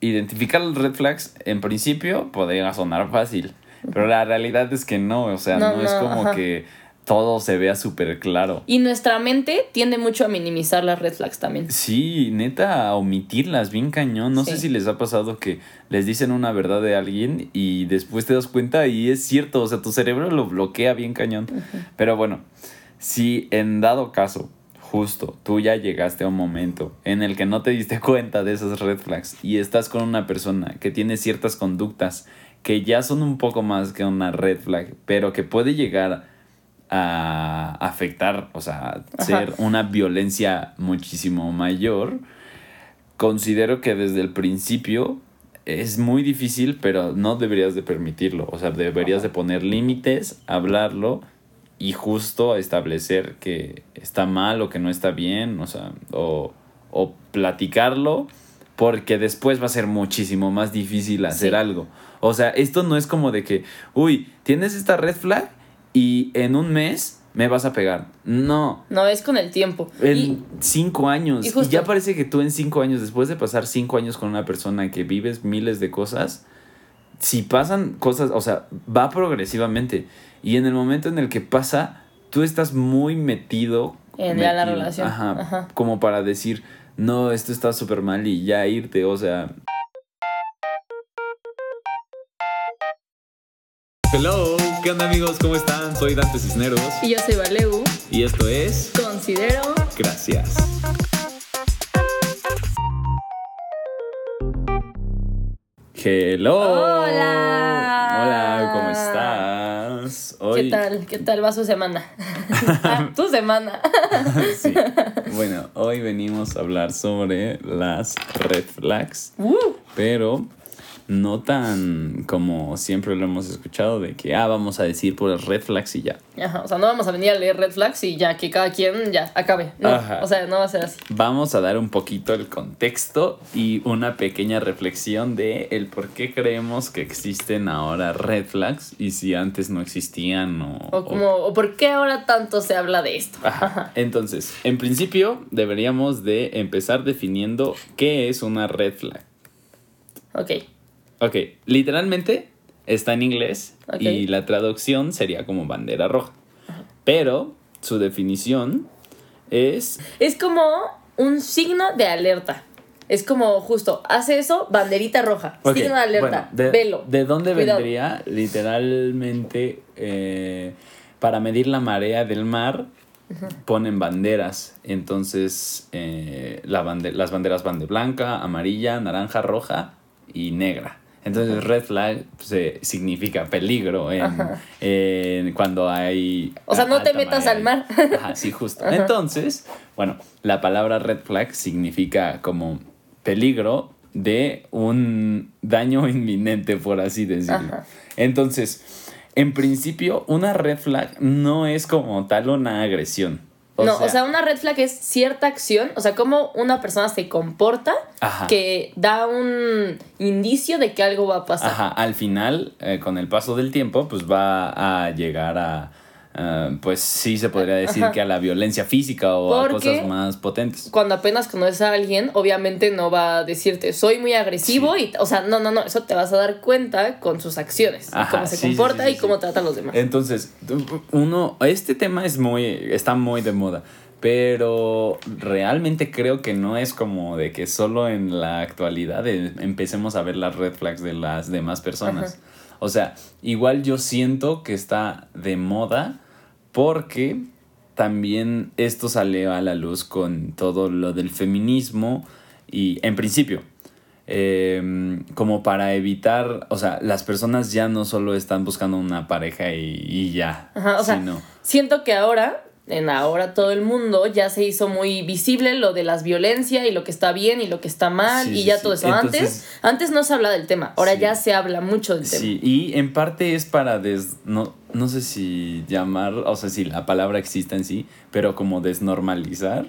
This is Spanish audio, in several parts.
identificar los red flags, en principio, podría sonar fácil. Pero la realidad es que no, o sea, no, No, es como ajá. que todo se vea súper claro. Y nuestra mente tiende mucho a minimizar las red flags también. Sí, neta, a omitirlas, bien cañón. No sé si les ha pasado que les dicen una verdad de alguien y después te das cuenta y es cierto, o sea, tu cerebro lo bloquea bien cañón. Pero bueno, si en dado caso, justo, tú ya llegaste a un momento en el que no te diste cuenta de esas red flags y estás con una persona que tiene ciertas conductas que ya son un poco más que una red flag, pero que puede llegar a afectar, o sea, ser una violencia muchísimo mayor, considero que desde el principio es muy difícil, pero no deberías de permitirlo, o sea, deberías de poner límites, hablarlo y justo establecer que está mal o que no está bien, o sea, o, o platicarlo, porque después va a ser muchísimo más difícil hacer Sí. algo. O sea, esto no es como de que, uy, tienes esta red flag y en un mes me vas a pegar. No. No, es con el tiempo. En Y cinco años. y Y, ya parece que tú en cinco años, después de pasar cinco años con una persona que vives miles de cosas, si pasan cosas, o sea, va progresivamente. Y en el momento en el que pasa, tú estás muy metido. En ya la metido, relación. Ajá, Ajá. Como para decir, no, esto está súper mal y ya irte, o sea. Hello, ¿qué onda amigos? ¿Cómo están? Soy Dante Cisneros y yo soy Valeu. y esto es Considero. Gracias. Hello. Hola. Hola, ¿cómo estás? Hoy... ¿Qué tal? ¿Qué tal va su semana? Ah, tu semana. Sí. Bueno, hoy venimos a hablar sobre las red flags, Uh, pero no tan como siempre lo hemos escuchado de que, ah, vamos a decir por red flags y ya. Ajá, o sea, no vamos a venir a leer red flags y ya que cada quien ya acabe. No, Ajá. o sea, no va a ser así. Vamos a dar un poquito el contexto y una pequeña reflexión de el por qué creemos que existen ahora red flags y si antes no existían o... O como, o por qué ahora tanto se habla de esto. Ajá. Entonces, en principio deberíamos de empezar definiendo qué es una red flag. Ok. Ok, literalmente está en inglés y la traducción sería como bandera roja. Pero su definición es Es como un signo de alerta. Es como justo, hace eso, banderita roja. Signo de alerta. bueno, de, velo. ¿De dónde Cuidado. vendría? Literalmente, eh, para medir la marea del mar, ponen banderas. Entonces, eh, la bande- las banderas van de blanca, amarilla, naranja, roja y negra. Entonces, red flag se significa peligro en, en cuando hay. O sea, no te metas marea. al mar. Ajá, sí, justo. Entonces, bueno, la palabra red flag significa como peligro de un daño inminente, por así decirlo. Ajá. Entonces, en principio, una red flag no es como tal una agresión. No, o sea, una red flag es cierta acción, o sea, cómo una persona se comporta Ajá. que da un indicio de que algo va a pasar. Ajá, al final, eh, con el paso del tiempo, pues va a llegar a, ah, pues sí se podría decir Ajá. que a la violencia física o a cosas más potentes. Cuando apenas conoces a alguien, obviamente no va a decirte soy muy agresivo y, o sea, no, no, no, eso te vas a dar cuenta con sus acciones, Ajá, cómo se sí, comporta sí, y cómo trata a los demás. Entonces, uno, este tema es muy, está muy de moda, pero realmente creo que no es como de que solo en la actualidad eh, empecemos a ver las red flags de las demás personas. O sea, igual yo siento que está de moda porque también esto salió a la luz con todo lo del feminismo y en principio eh, como para evitar, o sea, las personas ya no solo están buscando una pareja y, y ya, Ajá, o sea, sino, siento que ahora, en ahora todo el mundo, ya se hizo muy visible lo de las violencia y lo que está bien y lo que está mal Sí, y ya sí. todo eso. Entonces- antes, antes no se habla del tema, ahora Sí. ya se habla mucho del tema. sí, y en parte es para des, no, no sé si llamar, o sea, si la palabra existe en sí, pero como desnormalizar.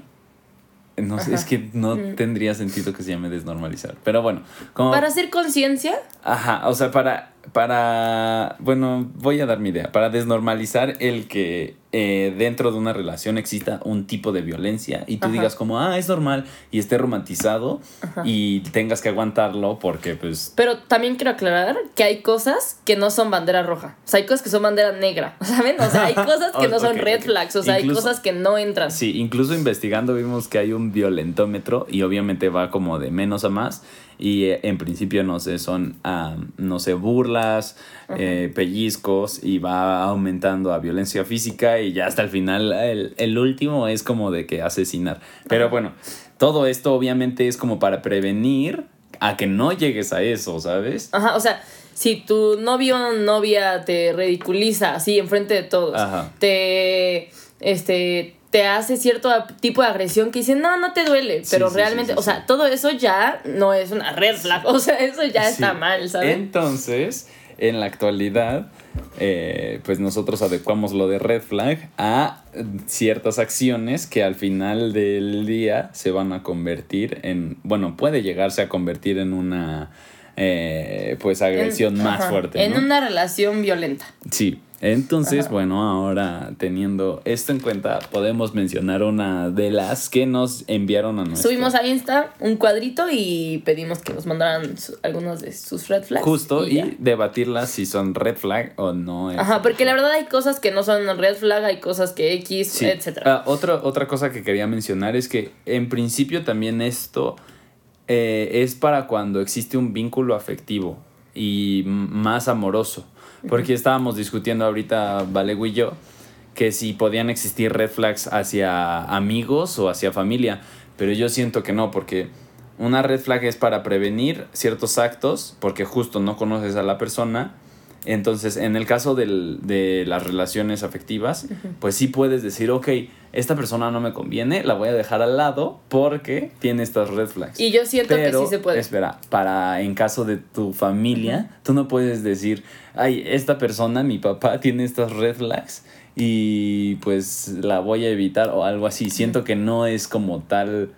No sé, es que no tendría sentido que se llame desnormalizar. Pero bueno, como Para hacer conciencia, Ajá, o sea, para para, bueno, voy a dar mi idea, para desnormalizar el que eh, dentro de una relación exista un tipo de violencia y tú Ajá. digas como, ah, es normal y esté romantizado y tengas que aguantarlo porque pues... Pero también quiero aclarar que hay cosas que no son bandera roja. O sea, hay cosas que son bandera negra. ¿Saben? O sea, hay cosas que no son red flags. O sea, Incluso- hay cosas que no entran. Sí, incluso investigando vimos que hay un violentómetro y obviamente va como de menos a más y eh, en principio no sé, son, ah, no sé, burlas, eh, pellizcos y va aumentando a violencia física y ya hasta el final el, el último es como de que asesinar. Pero bueno, todo esto obviamente es como para prevenir a que no llegues a eso, ¿sabes? Ajá, o sea, si tu novio o novia te ridiculiza así enfrente de todos, Ajá. te este te hace cierto tipo de agresión que dicen, no, no te duele, pero sí, realmente, sí, o sea, todo eso ya no es una red flag, o sea, eso ya está mal, ¿sabes? Entonces, en la actualidad, eh, pues nosotros adecuamos lo de red flag a ciertas acciones que al final del día se van a convertir en, bueno, puede llegarse a convertir en una, eh, pues, agresión En- más ajá, fuerte. En ¿no? una relación violenta. Sí. Entonces, Ajá. bueno, ahora teniendo esto en cuenta, podemos mencionar una de las que nos enviaron a nuestro... Subimos a Insta un cuadrito y pedimos que nos mandaran su- algunos de sus red flags. Justo, y, debatirlas si son red flag o no. Ajá, porque la verdad hay cosas que no son red flag, hay cosas que X, Sí. etcétera. Ah, otra, otra cosa que quería mencionar es que en principio también esto eh, es para cuando existe un vínculo afectivo y más amoroso. Porque estábamos discutiendo ahorita, Valego y yo, que si podían existir red flags hacia amigos o hacia familia. Pero yo siento que no, porque una red flag es para prevenir ciertos actos, porque justo no conoces a la persona. Entonces, en el caso del- de las relaciones afectivas, pues sí puedes decir, ok, esta persona no me conviene, la voy a dejar al lado porque tiene estas red flags. Y yo siento Pero, que sí se puede. Espera, para en caso de tu familia, tú no puedes decir, ay, esta persona, mi papá, tiene estas red flags y pues la voy a evitar o algo así. Siento que no es como tal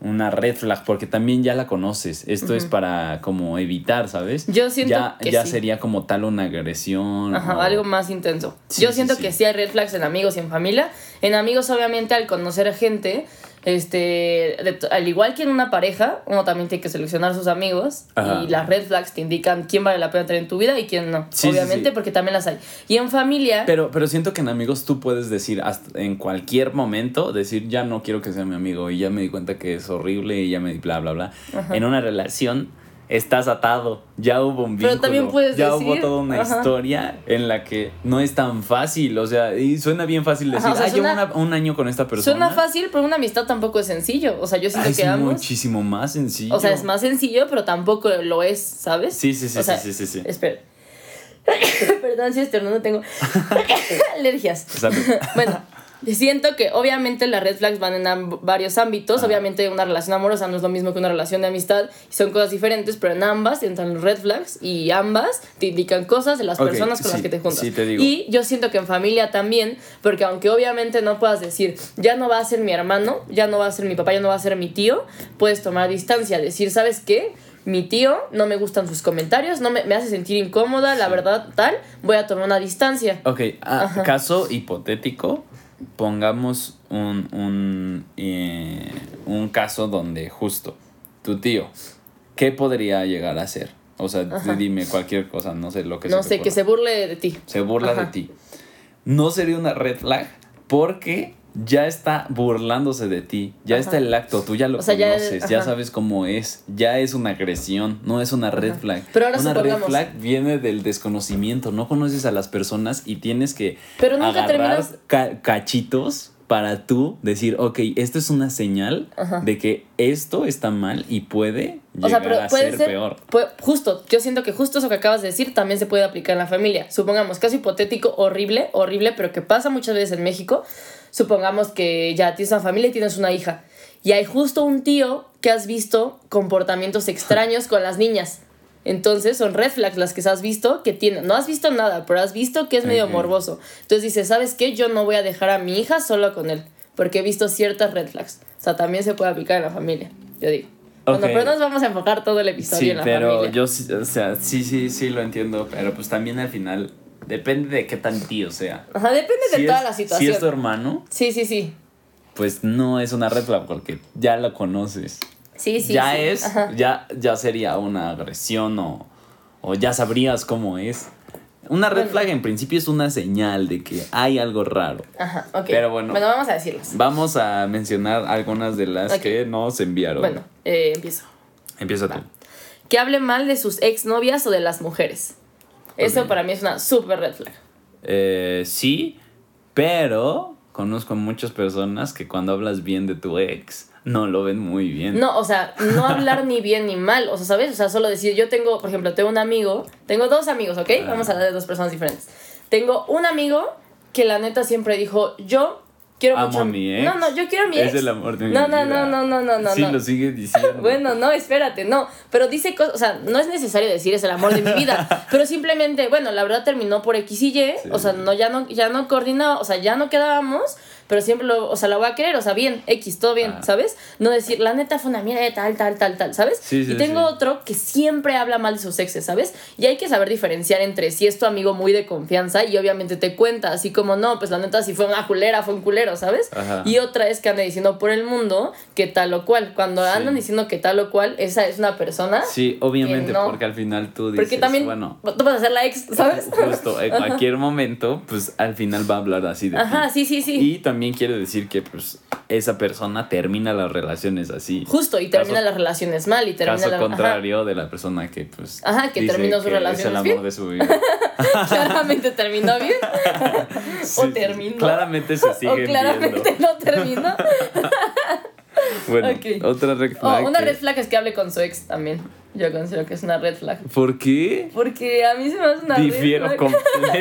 una red flag porque también ya la conoces. Esto es para como evitar, ¿sabes? Yo siento ya, que ya sí. sería como tal una agresión. Ajá, o- algo más intenso. Sí, Yo siento sí. que sí hay red flags en amigos y en familia. En amigos, obviamente, al conocer gente, este, de- al igual que en una pareja, uno también tiene que seleccionar sus amigos Ajá. y las red flags te indican quién vale la pena tener en tu vida y quién no. Sí, obviamente, sí. porque también las hay. Y en familia, Pero, pero siento que en amigos tú puedes decir hasta en cualquier momento, decir ya no quiero que sea mi amigo y ya me di cuenta que es horrible y ya me di bla bla bla. En una relación estás atado, ya hubo un Pero vínculo, también puedes ya hubo toda una ajá. historia en la que no es tan fácil, o sea, y suena bien fácil decir, Ajá, o sea, ah, llevo una- un año con esta persona. suena fácil, pero una amistad tampoco es sencillo. O sea, yo siento Ah, es que ambos. muchísimo más sencillo. O sea, es más sencillo, pero tampoco lo es, ¿sabes? Sí, sí, sí, O sea, sí, sí, sí, sí. Espera. Perdón si estornudo, tengo alergias. Bueno, siento que obviamente las red flags van en varios ámbitos. Ah. Obviamente una relación amorosa no es lo mismo que una relación de amistad. Son cosas diferentes, pero en ambas entran los red flags y ambas te indican cosas de las personas con sí, las que te juntas. sí, te digo. Y yo siento que en familia también, porque aunque obviamente no puedas decir, ya no va a ser mi hermano, ya no va a ser mi papá, ya no va a ser mi tío, puedes tomar distancia, decir, ¿sabes qué? Mi tío no me gustan sus comentarios, no me, me hace sentir incómoda, la verdad, tal, voy a tomar una distancia. Ok, ah, caso hipotético, pongamos un, un, eh, un caso donde justo tu tío, ¿qué podría llegar a ser? O sea, tú dime cualquier cosa, no sé lo que no se sé, que se burle de ti. se burla Ajá. de ti. No sería una red flag porque ya está burlándose de ti, ya Ajá. está el acto, tú ya lo O sea, ya- conoces, ya, sabes cómo es, ya es una agresión, no es una red flag. Pero ahora una red flag viene del desconocimiento, no conoces a las personas y tienes que Pero nunca agarrar terminas- ca- cachitos para tú decir, ok, esto es una señal Ajá. de que esto está mal y puede O sea, llegar pero a puede ser, ser, peor. puede- justo, yo siento que justo eso que acabas de decir también se puede aplicar en la familia. Supongamos, caso hipotético, horrible, horrible, pero que pasa muchas veces en México. Supongamos que ya tienes una familia y tienes una hija. Y hay justo un tío que has visto comportamientos extraños con las niñas. Entonces son red flags las que has visto que tiene. No has visto nada, pero has visto que es medio Ok. morboso. Entonces dices, ¿sabes qué? Yo no voy a dejar a mi hija solo con él. Porque he visto ciertas red flags. O sea, también se puede aplicar en la familia, yo digo. Bueno, Ok. pero nos vamos a enfocar todo el episodio Sí, en la pero familia. yo o sea, sí, sí, sí lo entiendo, pero pues también al final depende de qué tan tío sea. Ajá, depende de Si toda es- la Si situación. es tu hermano, Sí, sí, sí. pues no es una red flag porque ya lo conoces. Sí, sí. ya sí. es, Ajá. ya, ya sería una agresión o, o ya sabrías cómo es. Una red Bueno. flag en principio es una señal de que hay algo raro. Ajá, ok. Pero bueno. Bueno, vamos a decirlas. Vamos a mencionar algunas de las que nos enviaron. Bueno, eh, empiezo. Empieza tú. Que hable mal de sus exnovias o de las mujeres. Eso para mí es una super red flag. Eh, sí, pero conozco muchas personas que cuando hablas bien de tu ex no lo ven muy bien. No, o sea, no hablar ni bien ni mal, o sea, ¿sabes? O sea, solo decir, yo tengo, por ejemplo, tengo un amigo, tengo dos amigos, ¿ok? Ah. Vamos a hablar de dos personas diferentes. Tengo un amigo que la neta siempre dijo, yo quiero Amo mucho a mi ex. No, no, yo quiero a mi ex. Es el amor de mi no, no, vida. no, no, no, no, no, Sí, no. lo sigue diciendo. Bueno, no, espérate, no. Pero dice cosas, o sea, no es necesario decir es el amor de mi vida. pero simplemente, bueno, la verdad terminó por X y Y. O sea, no, ya no, ya no coordinaba, o sea, ya no quedábamos. Pero siempre lo, o sea, la voy a querer, o sea, bien, X, todo bien, Ah. ¿sabes? No decir, la neta fue una mierda de tal, tal, tal, tal, ¿sabes? Sí, sí, y tengo sí. otro que siempre habla mal de sus exes, ¿sabes? Y hay que saber diferenciar entre si es tu amigo muy de confianza y obviamente te cuenta, así como no, pues la neta si fue una culera, fue un culero, ¿sabes? Ajá. Y otra es que anda diciendo por el mundo que tal o cual. Cuando andan diciendo que tal o cual, esa es una persona. Sí, obviamente, no. porque al final tú dices, porque también bueno, tú vas a ser la ex, ¿sabes? justo en cualquier momento, pues al final va a hablar así de Ajá, ti. sí, sí, sí. Y también quiere decir que pues esa persona termina las relaciones así. Justo, y termina Caso- las relaciones mal y termina Caso la contrario de la persona que pues Ajá, que dice terminó sus que Es el amor bien. de su vida. Ajá. claramente terminó bien. O terminó. Claramente se o siguen claramente viendo. no terminó. Bueno, otra red O flag. una que- red flag es que hable con su ex también. Yo considero que es una red flag. ¿Por qué? Porque a mí se me hace una Difiero red flag.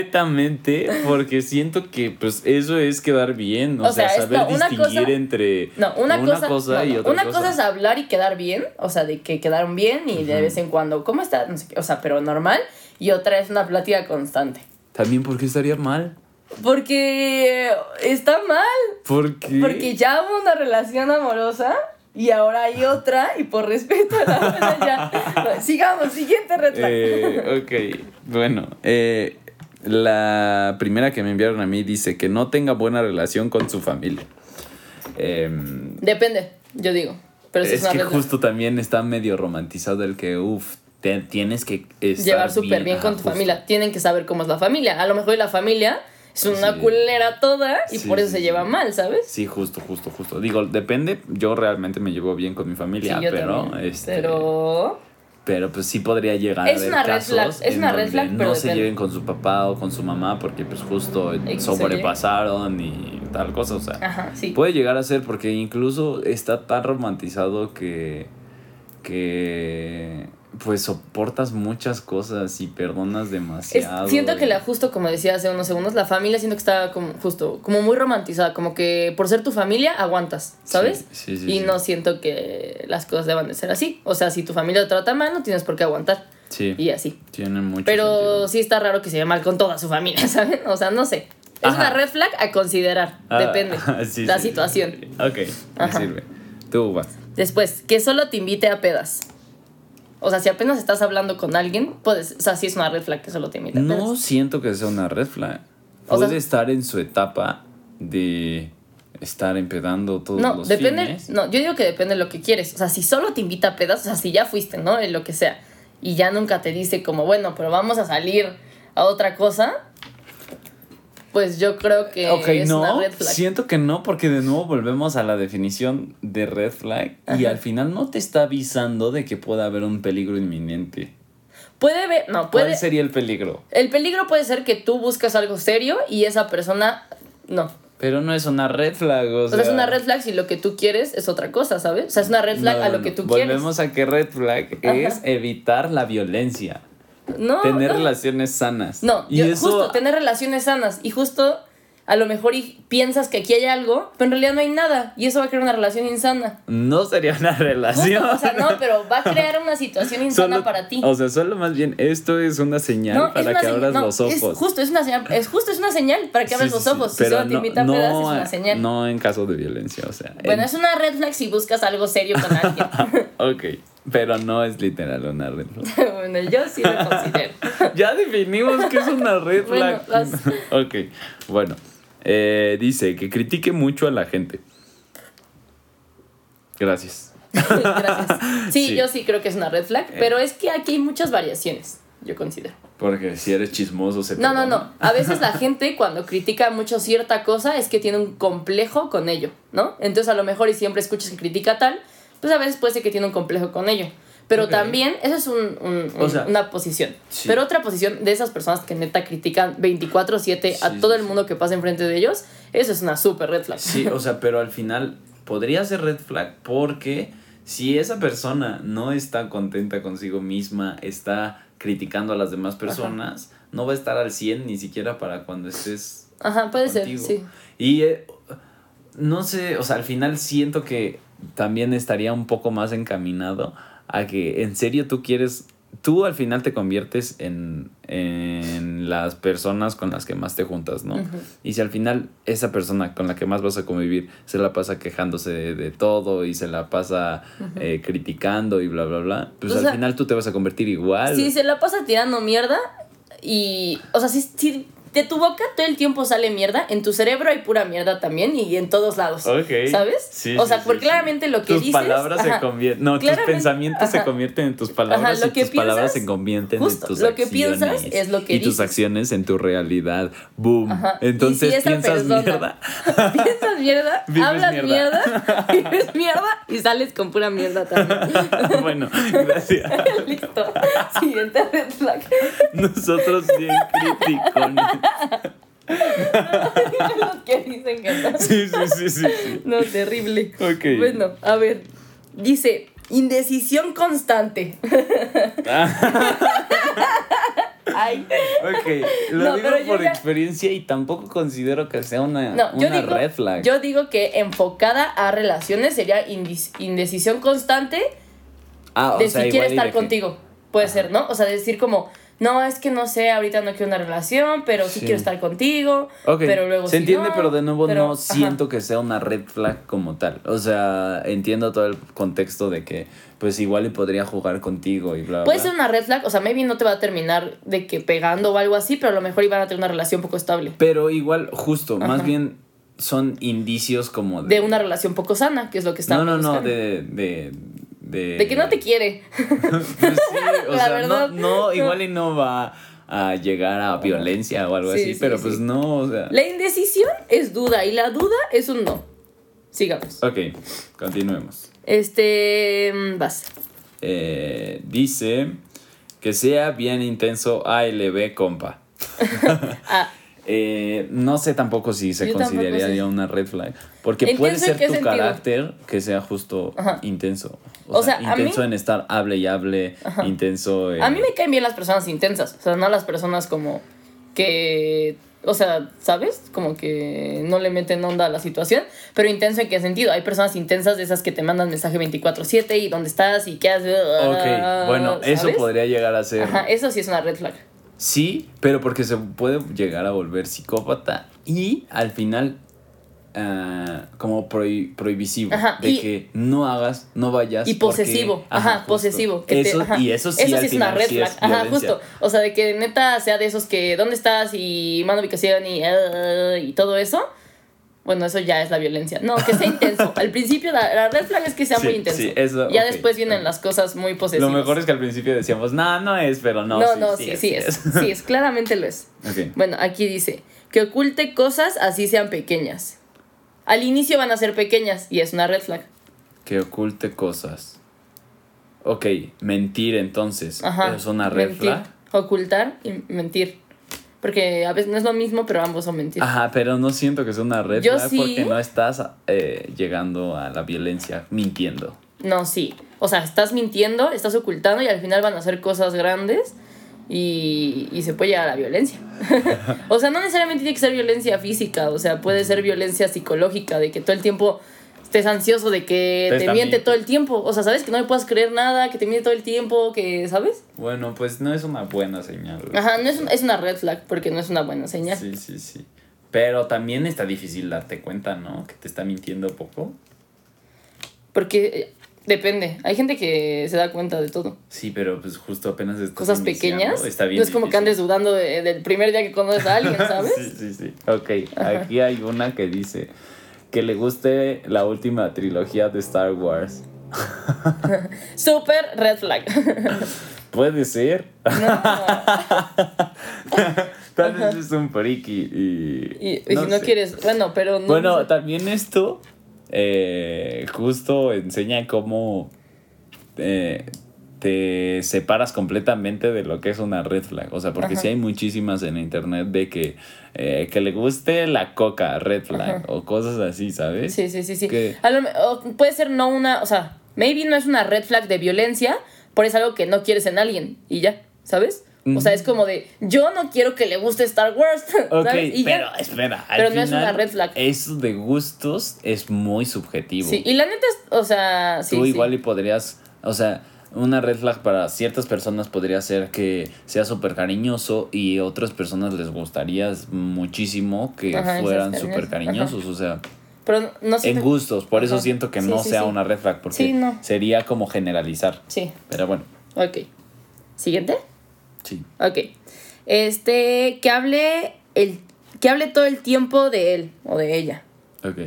completamente porque siento que pues eso es quedar bien, o, O sea, saber una distinguir cosa- entre No, una, cosa, no, y otra una cosa. cosa es hablar y quedar bien, o sea, de que quedaron bien y de vez en cuando, ¿cómo está? No sé qué, o sea, pero normal. Y otra es una plática constante. También porque estaría mal. Porque está mal. ¿Por qué? Porque ya hubo una relación amorosa y ahora hay otra y por respeto a la otra ya. Sigamos, siguiente flag. Eh, ok, bueno, eh, la primera que me enviaron a mí dice que no tenga buena relación con su familia. Em, Depende, yo digo. Pero es, que justo también está medio romantizado el que, uff, tienes que estar Llevar súper bien con tu justo. familia. Tienen que saber cómo es la familia. A lo mejor la familia es una Sí. culera toda y Sí, por eso sí, se lleva mal, ¿sabes? Sí, justo, justo, justo. Digo, depende. Yo realmente me llevo bien con mi familia, yo pero también. este, Pero pero pues sí podría llegar Es a una red casos flag, es en una red donde flag, pero no se lleven con su papá o con su mamá porque pues justo X, sobrepasaron y tal cosa, o sea, Ajá, sí. puede llegar a ser porque incluso está tan romantizado que que pues soportas muchas cosas y perdonas Es- demasiado. siento que la justo como decía hace unos segundos, la familia siento que está como justo, como muy romantizada, como que por ser tu familia aguantas, ¿sabes? Sí, sí, sí, y no siento que las cosas deban de ser así. O sea, si tu familia te trata mal, no tienes por qué aguantar. Sí, Y así. tiene mucho Pero sentido. sí está raro que se lleve mal con toda su familia, ¿saben? O sea, no sé. Es Ajá. una red flag a considerar. Ah, Depende. la situación. Ok, me Ajá. sirve. Tú vas. Después, que solo te invite a pedas. O sea, si apenas estás hablando con alguien, puedes, o sea, sí es una red flag que solo te invite a No siento que sea una red flag. O sea- Puede estar en su etapa de estar empedando todos No, los depende. fines. No, yo digo que depende de lo que quieres. O sea, si solo te invita a pedas, o sea, si ya fuiste, ¿no? En lo que sea. Y ya nunca te dice como, bueno, pero vamos a salir a otra cosa. Pues yo creo que es una no, red flag. siento que no, porque de nuevo volvemos a la definición de red flag y al final no te está avisando de que pueda haber un peligro inminente. Puede ver, no, ¿Cuál puede. sería el peligro? El peligro puede ser que tú buscas algo serio y esa persona no. Pero no es una red flag, o O sea... sea, es una red flag si lo que tú quieres es otra cosa, ¿sabes? O sea, es una red flag No, a no, lo que tú quieres. Volvemos a que red flag es evitar la violencia. No, tener no. relaciones sanas. No, y yo- eso justo tener relaciones sanas y justo a lo mejor y piensas que aquí hay algo, pero en realidad no hay nada. Y eso va a crear una relación insana. No sería una relación. o sea, no, pero va a crear una situación insana Solo- para ti. O sea, solo más bien, esto es una señal No, es para una que abras no, los Es ojos. justo, es una señal, es justo es una señal para que abras Sí, los sí, sí. ojos. Si solo te no- pedas, es una señal. No en caso de violencia, o sea. Bueno, en- es una red flag si buscas algo serio con alguien. Ok, pero no es literal una red flag. bueno, yo sí lo considero. ya definimos que es una red Bueno, flag. vas. ok, bueno. Eh, dice que critique mucho a la gente. Gracias. Gracias. Sí, Sí. yo sí creo que es una red flag, pero es que aquí hay muchas variaciones, yo considero. Porque si eres chismoso se No, no, no. A veces la gente cuando critica mucho cierta cosa es que tiene un complejo con ello, ¿no? Entonces a lo mejor y siempre escuchas que critica tal, pues a veces puede ser que tiene un complejo con ello. Pero también, eso es un- un- O un- sea, una posición. sí. Pero otra posición de esas personas que neta critican 24/7 a Sí, todo el mundo que pasa enfrente de ellos, eso es una super red flag. Sí, o sea, pero al final podría ser red flag porque si esa persona no está contenta consigo misma, está criticando a las demás personas, no va a estar al 100 ni siquiera para cuando estés Ajá, puede contigo. ser, sí. Y eh, no sé, o sea, al final siento que también estaría un poco más encaminado a que en serio tú quieres, tú al final te conviertes en, en las personas con las que más te juntas, ¿no? Y si al final esa persona con la que más vas a convivir se la pasa quejándose de, de todo y se la pasa eh, criticando y bla, bla, bla, pues O al sea, final tú te vas a convertir igual. Si se la pasa tirando mierda y. O sea, si, si de tu boca todo el tiempo sale mierda, en tu cerebro hay pura mierda también y en todos lados. Ok. ¿Sabes? Sí, o sea, sí, porque sí. claramente lo que tus dices. palabras se convierten. No, tus pensamientos se convierten en tus palabras Ajá, lo y que tus palabras piensas, se convierten justo, en tus lo que acciones. piensas es lo que Y tus acciones en tu realidad. Boom. Entonces si piensas persona- mierda. Piensas mierda, hablas mierda. mierda, vives mierda y sales con pura mierda también. bueno, gracias. Listo. Siguiente red flag. Nosotros bien criticones. Los que dicen que no. Sí, sí, sí, sí. sí. No, terrible. Ok. Bueno, a ver. Dice, indecisión constante. Ay. Ok, lo No, digo por ya- experiencia y tampoco considero que sea una, No, una digo, red flag. yo digo que enfocada a relaciones sería indecisión constante ah, o de sea, si quiere estar que- contigo. Puede ser, ¿no? O sea, decir como, no, es que no sé, ahorita no quiero una relación, pero sí, Sí. quiero estar contigo. Ok, pero luego se entiende, no, pero de nuevo pero- no ajá. siento que sea una red flag como tal. O sea, entiendo todo el contexto de que, pues igual y podría jugar contigo y bla, Puede bla. ser una red flag, o sea, maybe no te va a terminar de que pegando o algo así, pero a lo mejor iban a tener una relación poco estable. Pero igual, justo, más bien son indicios como de... De una relación poco sana, que es lo que No, estamos no, no, buscando. de... De, de, De que no te quiere. Pues sí, o La sea, verdad. no, no, igual y no va a llegar a violencia o algo Sí, así, sí, pero pues no, o sea... La indecisión es duda y la duda es un no. Sigamos. Ok, continuemos. Este. mm, Vas. Eh, dice que sea bien intenso ALB, compa. Ah, Eh, no sé tampoco si se Yo consideraría una red flag. Porque ¿Intenso puede ser tu sentido? carácter que sea justo Ajá. intenso. O sea, intenso mí- en estar hable y hable, intenso. eh, a mí me caen bien las personas intensas. O sea, no las personas como que. O sea, ¿sabes? Como que no le meten onda a la situación. Pero intenso en qué sentido. Hay personas intensas de esas que te mandan mensaje 24-7 y dónde estás y qué haces. Ok, bueno, eso podría llegar a ser. Ajá, eso sí es una red flag. Sí, pero porque se puede llegar a volver psicópata y al final ah, como prohi- prohibisivo. Ajá, de y- que no hagas, no vayas. Y porque- posesivo, ajá, posesivo. que te- Eso, ajá. Y eso sí, al es una red sí flag. Ajá, justo. O sea, de que neta sea de esos que, ¿dónde estás? Y mando ubicación y, ah, y todo eso. Bueno, eso ya es la violencia. No, que sea intenso. Al principio la, la red flag es que sea Sí, muy intenso. sí, eso, ya después vienen las cosas muy posesivas. Lo mejor es que al principio decíamos, no, no es, pero no. No, sí, no, sí, sí, es. Sí, es, claramente lo es. Bueno, aquí dice que oculte cosas así sean pequeñas. Al inicio van a ser pequeñas y es una red flag. Que oculte cosas. Ok, mentir entonces. Ajá. ¿Es una red mentir, flag? Ocultar y mentir. Porque a veces no es lo mismo, pero ambos son mentir. Ajá, pero no siento que sea una red Yo flag sí. porque no estás eh, llegando a la violencia mintiendo. No, sí. O sea, estás mintiendo, estás ocultando y al final van a hacer cosas grandes. y, y se puede llegar a la violencia. o sea, no necesariamente tiene que ser violencia física, o sea, puede ser violencia psicológica, de que todo el tiempo estés ansioso de que Te miente mi- todo el tiempo. O sea, ¿sabes? Que no le puedas creer nada, que te miente todo el tiempo, que, ¿sabes? Bueno, pues no es una buena señal. Ajá, no es, un- es una red flag porque no es una buena señal. Sí, sí, sí. Pero también está difícil darte cuenta, ¿no? Que te está mintiendo poco. Porque eh, depende. Hay gente que se da cuenta de todo. Sí, pero pues justo apenas estás Cosas pequeñas. Está bien no es como que andes dudando de- del primer día que conoces a alguien, ¿sabes? sí, sí, sí. Ok, aquí hay una que dice que le guste la última trilogía de Star Wars. Super red flag. Puede ser. No. Tal vez es un friki y... Y, no sé. quieres, bueno, pero no. Bueno, también esto eh, justo enseña cómo eh, te separas completamente de lo que es una red flag. O sea, porque Ajá. sí hay muchísimas en internet de que, eh, que le guste la coca, red flag, o cosas así, ¿sabes? Sí, sí, sí, sí. Que- A lo me- o puede ser no una, o sea, maybe no es una red flag de violencia, pero es algo que no quieres en alguien y ya, ¿sabes? O sea, es como de, yo no quiero que le guste Star Wars, Ok, ¿sabes? Y ya. pero espera, al Pero no es una red flag. Eso de gustos es muy subjetivo. Sí, y la neta es, o sea, sí. Tú sí. igual y podrías, o sea, una red flag para ciertas personas podría ser que sea súper cariñoso y otras personas les gustaría muchísimo que Ajá, fueran súper cariñoso. cariñosos, o sea, Pero no en gustos, por eso siento que Sí, no sí, sea sí. una red flag, porque no. sería como generalizar, Sí, pero bueno, ok. Siguiente. sí. Ok. Este, que hable el que hable todo el tiempo de él o de ella. Ok.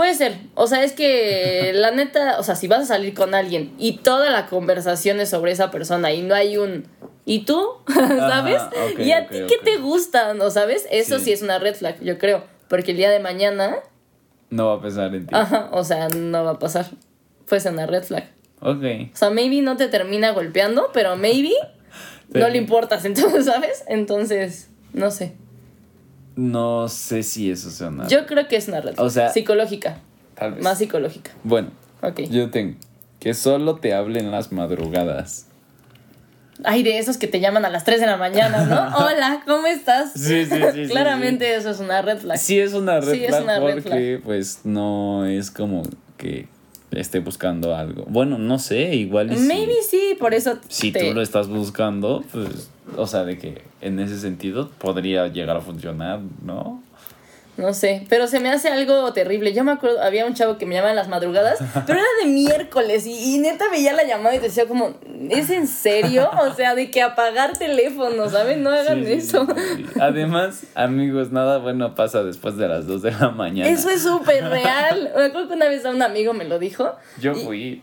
Puede ser. O sea, es que la neta, o sea, si vas a salir con alguien y toda la conversación es sobre esa persona y no hay un ¿y tú? ¿Sabes? ¿Y a ti qué te gusta? ¿No sabes? Eso sí. Sí. es una red flag, yo creo. Porque el día de mañana, No va a pensar en ti. ajá, o sea, no va a pasar. Puede ser una red flag. Ok. O sea, maybe no te termina golpeando, pero maybe no le importas, entonces, ¿sabes? Entonces, no sé. No sé si eso sea una... Yo creo que es una red flag. O sea, psicológica. Tal vez. Más psicológica. Bueno, Ok. yo tengo que solo te hable en las madrugadas. Ay, de esos que te llaman a las 3 de la mañana, ¿no? Hola, ¿cómo estás? Sí, sí, sí, sí, Claramente eso es una red flag. Sí es una red Sí, es una red porque pues no es como que esté buscando algo. Bueno, no sé, igual si- Maybe sí, por eso si, te- tú lo estás buscando, pues, o sea, de que en ese sentido podría llegar a funcionar, ¿no? No sé, pero se me hace algo terrible. Yo me acuerdo, había un chavo que me llamaba en las madrugadas, pero era de miércoles y, y neta veía la llamada y decía como, ¿es en serio? O sea, de que apagar teléfono, ¿saben? No hagan Sí, eso. sí. Además, amigos, nada bueno pasa después de las 2 de la mañana. Eso es súper real. Me acuerdo que una vez a un amigo me lo dijo. Yo y- fui.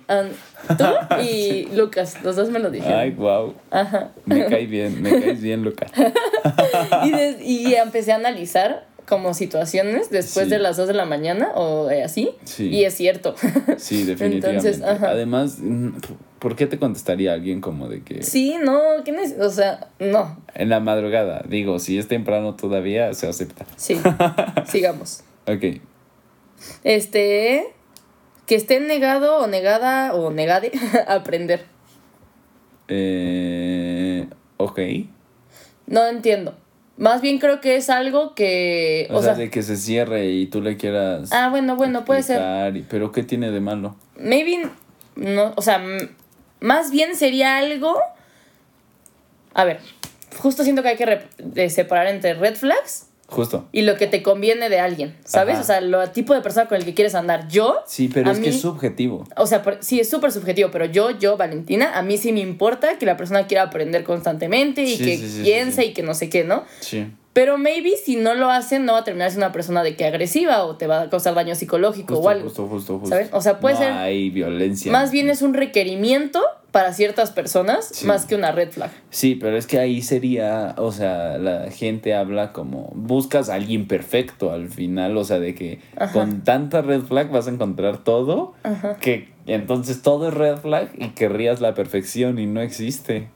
tú y Lucas, los dos me lo dijeron. Ay, wow. Ajá. Me cae bien, me caes bien, Lucas. Y, des- y empecé a analizar como situaciones después Sí. de las 2 de la mañana o eh, así. Sí. Y es cierto. Sí, definitivamente. Entonces, ajá. Además, mm, ¿por qué te contestaría alguien como de que Sí, no, ¿qué neces- O sea, no. en la madrugada? Digo, si es temprano todavía se acepta. Sí. Sigamos. Ok. Este. Que esté negado o negada o negade a aprender. Eh, ok. No entiendo. Más bien creo que es algo que. O, sea, de que se cierre y tú le quieras. Ah, bueno, bueno, puede ser. y- Pero ¿qué tiene de malo? Maybe. No, o sea, más bien sería algo. A ver, justo siento que hay que separar entre red flags Justo. y lo que te conviene de alguien, ¿sabes? Ajá. O sea, lo tipo de persona con el que quieres andar. Yo. Sí, pero a es que es subjetivo. O sea, por- sí, es súper subjetivo, pero yo, yo, Valentina, a mí sí me importa que la persona quiera aprender constantemente y Sí, que sí, sí, sí, piense y que no sé qué, ¿no? Sí. Pero maybe si no lo hacen, no va a terminar siendo una persona de que agresiva o te va a causar daño psicológico Justo, o algo. justo, justo, justo. ¿Sabes? O sea, puede no ser- hay violencia. Más bien es un requerimiento para ciertas personas Sí. más que una red flag. Sí, pero es que ahí sería, o sea, la gente habla como, buscas a alguien perfecto al final, o sea, de que Ajá. con tanta red flag vas a encontrar todo, Ajá. que entonces todo es red flag y querrías la perfección y no existe.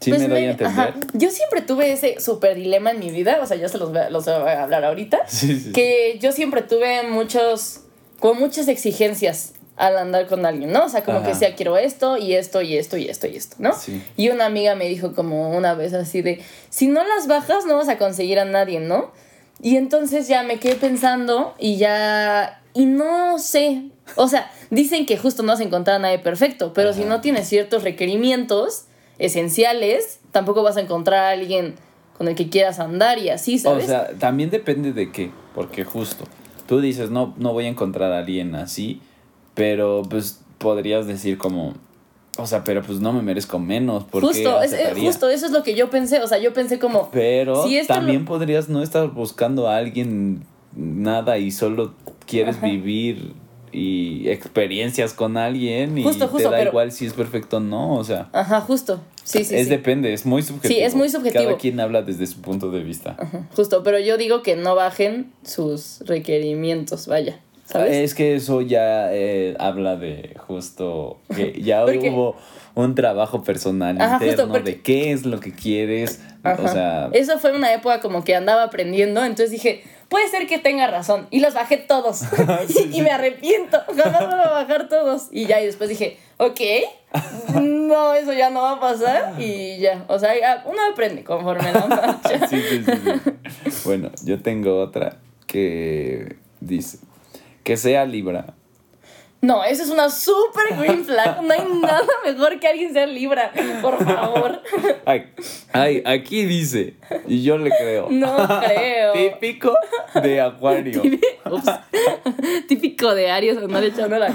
Sí Pues me doy a entender. ajá. Yo siempre tuve ese super dilema en mi vida, o sea, yo se los voy a, los voy a hablar ahorita, Sí, sí. que yo siempre tuve muchos, como muchas exigencias al andar con alguien, ¿no? O sea, como que sea, quiero esto y esto y esto y esto y esto, ¿no? Sí. Y una amiga me dijo como una vez así de, si no las bajas no vas a conseguir a nadie, ¿no? Y entonces ya me quedé pensando y ya, y no sé, o sea, dicen que justo no vas a encontrar a nadie perfecto, pero si no tienes ciertos requerimientos esenciales, tampoco vas a encontrar a alguien con el que quieras andar y así, ¿sabes? O sea, también depende de qué, porque justo, tú dices, no, no voy a encontrar a alguien así, pero pues podrías decir como, o sea, pero pues no me merezco menos, porque justo, es- justo eso es lo que yo pensé, o sea, yo pensé como, Pero Si también lo- podrías no estar buscando a alguien nada y solo quieres Ajá. vivir y experiencias con alguien y Justo, justo, te da pero- igual si es perfecto o no, o sea, ajá, justo, sí, sí, es sí. depende, es muy subjetivo. es muy subjetivo. Cada quien habla desde su punto de vista. Ajá, Justo, pero yo digo que no bajen sus requerimientos, vaya, ¿sabes? Es que eso ya eh, habla de justo que ya hubo un trabajo personal Ajá, interno porque- de qué es lo que quieres, o sea, Eso fue una época como que andaba aprendiendo, entonces dije, puede ser que tenga razón. Y los bajé todos. Sí, y me arrepiento. Jamás voy a bajar todos. Y ya, y después dije, ok, no, eso ya no va a pasar. Y ya, o sea, ya uno aprende conforme la marcha. Sí, sí, sí, sí. Bueno, yo tengo otra que dice que sea Libra. No, eso es una super green flag. No hay nada mejor que alguien sea Libra. Por favor. Ay, ay, aquí dice, y yo le creo. No creo. Típico de Acuario. Ups. Típico de Aries andar echando la.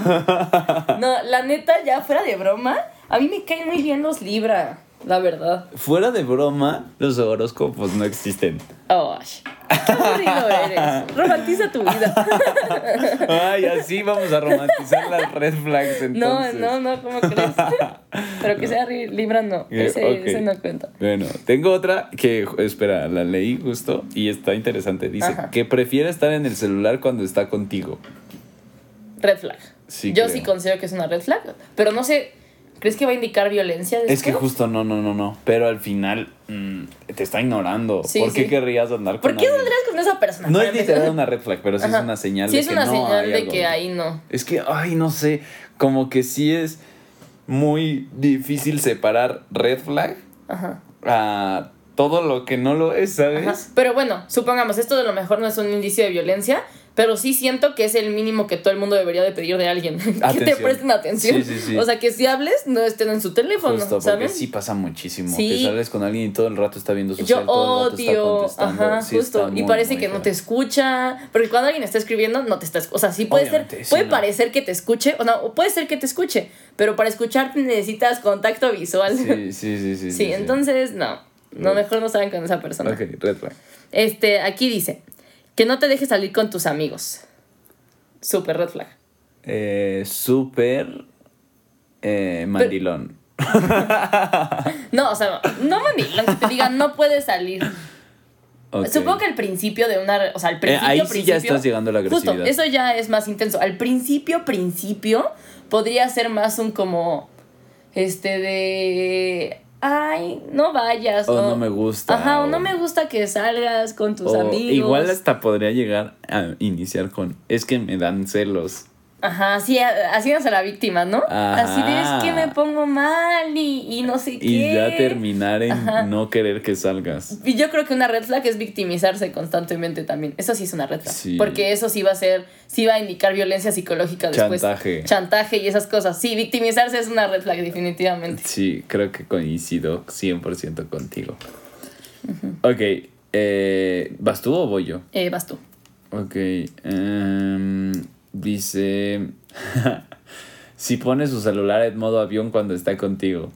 No, la neta, ya fuera de broma, a mí me caen muy bien los Libra, la verdad. Fuera de broma, los horóscopos no existen. Oh, qué aburrido eres. Romantiza tu vida. Ay, así vamos a romantizar las red flags No, entonces. no, no, ¿cómo crees? Pero que sea Libra, no. Eh, Ese, ok. ese no cuenta. Bueno, tengo otra que, espera, la leí justo y está interesante. Dice Ajá. que prefiere estar en el celular cuando está contigo. Red flag. Sí, Yo creo. sí considero que es una red flag. Pero no sé, ¿crees que va a indicar violencia después? Es que justo no, no, no, no. Pero al final mm, te está ignorando. Sí, ¿Por qué sí. querrías andar con ¿Por qué saldrías con esa persona? No es literal una red flag, pero sí Ajá. es una señal Sí, de es que una no señal hay de algo. que ahí no. Es que, ay, no sé, como que sí es muy difícil separar red flag Ajá. a todo lo que no lo es, ¿sabes? Ajá. Pero bueno, supongamos, esto de lo mejor no es un indicio de violencia, pero sí siento que es el mínimo que todo el mundo debería de pedir de alguien. que te presten atención. Sí, sí, sí. O sea, que si hables, no estén en su teléfono, Justo, porque ¿sabes? sí pasa muchísimo. Que sales con alguien y todo el rato está viendo su Yo está odio, ajá, justo. Y parece que no te escucha. Porque cuando alguien está escribiendo, no te está escuchando. O sea, sí puede Obviamente, ser, puede no. parecer que te escuche, o no, puede ser que te escuche, pero para escucharte necesitas contacto visual. Sí, sí, sí, sí. Sí, entonces no. No, mejor no salgan con esa persona. Ok, red flag. Este, aquí dice que no te dejes salir con tus amigos. Super red flag. Eh, Súper eh, mandilón. No, o sea, no mandilón, que te digan no puedes salir. Supongo que al principio de una. O sea, al principio. Eh, ahí sí ya principio- estás llegando a la agresividad. Justo, eso ya es más intenso. Al principio, principio, podría ser más un como. Este de. Ay, no vayas. O no me gusta, Ajá, o, o- no me gusta que salgas con tus O amigos. igual hasta podría llegar a iniciar con es que me dan celos. Ajá, así, haciéndose la víctima, ¿no? Así de es que me pongo mal y, y no sé qué. Y ya terminar en Ajá. no querer que salgas. Y yo creo que una red flag es victimizarse constantemente también. Eso sí es una red flag. Sí. Porque eso sí va a ser, sí va a indicar violencia psicológica después. Chantaje. Chantaje y esas cosas. Sí, victimizarse es una red flag, definitivamente. Sí, creo que coincido 100% contigo. Ok, eh, ¿vas tú o voy yo? Eh, vas tú. Ok, em, dice, si pone su celular en modo avión cuando está contigo.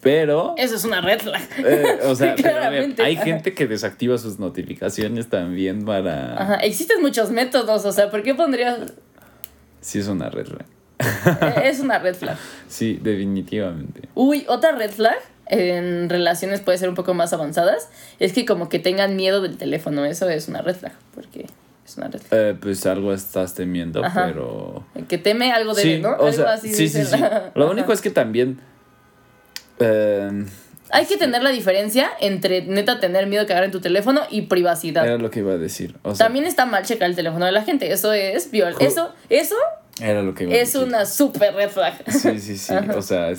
Pero, Eso es una red flag. eh, o sea, pero ver, hay gente que desactiva sus notificaciones también para... Ajá, existen muchos métodos, o sea, ¿por qué pondrías...? Sí, es una red flag. Eh, es una red flag. Sí, definitivamente. Uy, otra red flag en relaciones puede ser un poco más avanzadas, es que como que tengan miedo del teléfono, eso es una red flag, porque es una red flag. Eh, pues algo estás temiendo, Ajá. pero... El que teme algo debe, Sí, ¿no? o algo sea, así sí, sí, sí. Lo Ajá. único es que también... eh, Hay que tener la diferencia entre neta tener miedo de cagar en tu teléfono y privacidad. era lo que iba a decir. O sea, También está mal checar el teléfono de la gente. Eso es viol. Eso, eso Era lo que iba a Es decir. una super red flag. Sí, sí, sí. Ajá. O sea,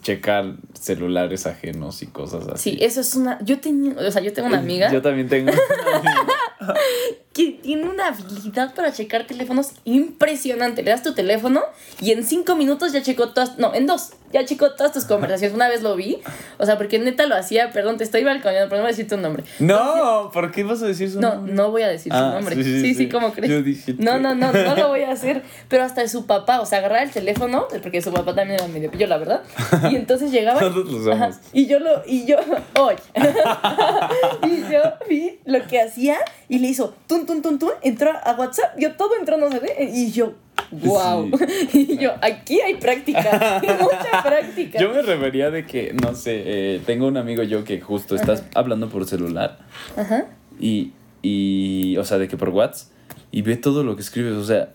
checar celulares ajenos y cosas así. Sí, eso es una. Yo tenía. O sea, yo tengo una amiga Yo también tengo una amiga. que tiene una habilidad para checar teléfonos impresionante. Le das tu teléfono y en cinco minutos ya checó todas. No, en dos. Ya checó todas tus conversaciones. Una vez lo vi. O sea, porque neta lo hacía. Perdón, te estoy balconeando, pero no voy a decir tu nombre. No, ¿por qué vas a decir su No, nombre? no voy a decir su Ah, nombre. sí, Sí, sí. ¿cómo crees? Yo dije no, no, no, no lo voy a hacer. Pero hasta su papá, o sea, agarrar el teléfono, porque su papá también era medio pillo, la verdad. Y entonces llegaba. Ajá, y yo lo, y yo, hoy. y yo vi lo que hacía y le hizo tun, tun, tun, tun, entró a WhatsApp, yo todo entró, no sé qué, y yo, wow. Y yo, aquí hay práctica, mucha práctica. Yo me refería de que, no sé, eh, tengo un amigo yo que justo estás hablando por celular Ajá. y, y, o sea, de que por WhatsApp y ve todo lo que escribes, o sea,